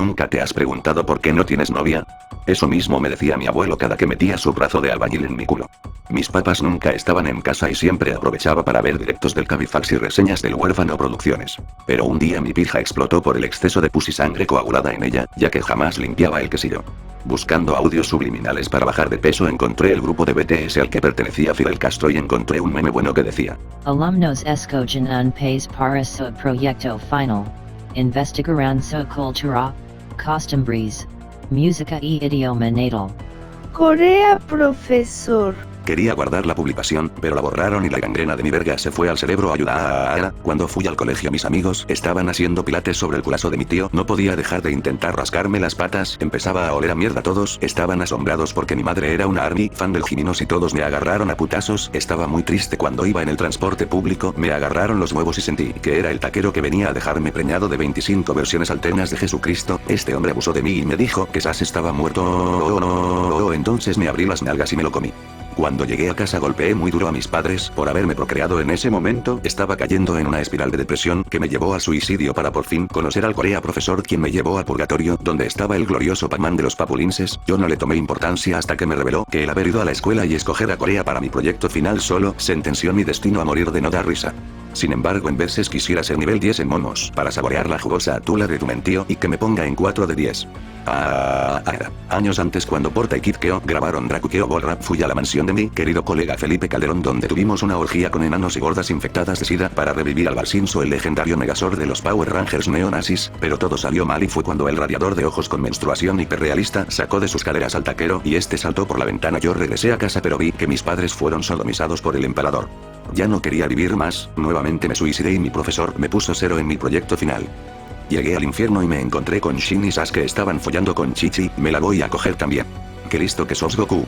¿Nunca te has preguntado por qué no tienes novia? Eso mismo me decía mi abuelo cada que metía su brazo de albañil en mi culo. Mis papás nunca estaban en casa y siempre aprovechaba para ver directos del Cabifax y reseñas del huérfano producciones. Pero un día mi pija explotó por el exceso de pus y sangre coagulada en ella, ya que jamás limpiaba el quesillo. Buscando audios subliminales para bajar de peso encontré el grupo de BTS al que pertenecía Fidel Castro y encontré un meme bueno que decía. Alumnos escogen un para su proyecto final. Investigarán su cultura, costumbres, música y idioma natal. Corea, profesor. Quería guardar la publicación, pero la borraron y la gangrena de mi verga se fue al cerebro ayuda. Cuando fui al colegio mis amigos estaban haciendo pilates sobre el culazo de mi tío, no podía dejar de intentar rascarme las patas, empezaba a oler a mierda todos, estaban asombrados porque mi madre era una army, fan del Jiminos y todos me agarraron a putazos, estaba muy triste cuando iba en el transporte público, me agarraron los huevos y sentí que era el taquero que venía a dejarme preñado de 25 versiones alternas de Jesucristo, este hombre abusó de mí y me dijo que Sas estaba muerto, oh, entonces me abrí las nalgas y me lo comí. Cuando llegué a casa golpeé muy duro a mis padres por haberme procreado en ese momento, estaba cayendo en una espiral de depresión que me llevó al suicidio para por fin conocer al Corea profesor quien me llevó a purgatorio, donde estaba el glorioso Pac-Man de los papulinses, yo no le tomé importancia hasta que me reveló que el haber ido a la escuela y escoger a Corea para mi proyecto final solo sentenció mi destino a morir de no dar risa. Sin embargo en veces quisiera ser nivel 10 en monos, para saborear la jugosa atula de tu y que me ponga en 4 de 10. Ah, ah, años antes cuando Porta y Kid Keo grabaron Dracukeo Rap fui a la mansión de mi querido colega Felipe Calderón donde tuvimos una orgía con enanos y gordas infectadas de sida para revivir al Barcinso el legendario Megazord de los Power Rangers neonazis, pero todo salió mal y fue cuando el radiador de ojos con menstruación hiperrealista sacó de sus caderas al taquero y este saltó por la ventana yo regresé a casa pero vi que mis padres fueron sodomizados por el empalador. Ya no quería vivir más, me suicidé y mi profesor me puso cero en mi proyecto final. Llegué al infierno y me encontré con Shin y Sasuke estaban follando con Chichi, me la voy a coger también. Qué listo que sos Goku.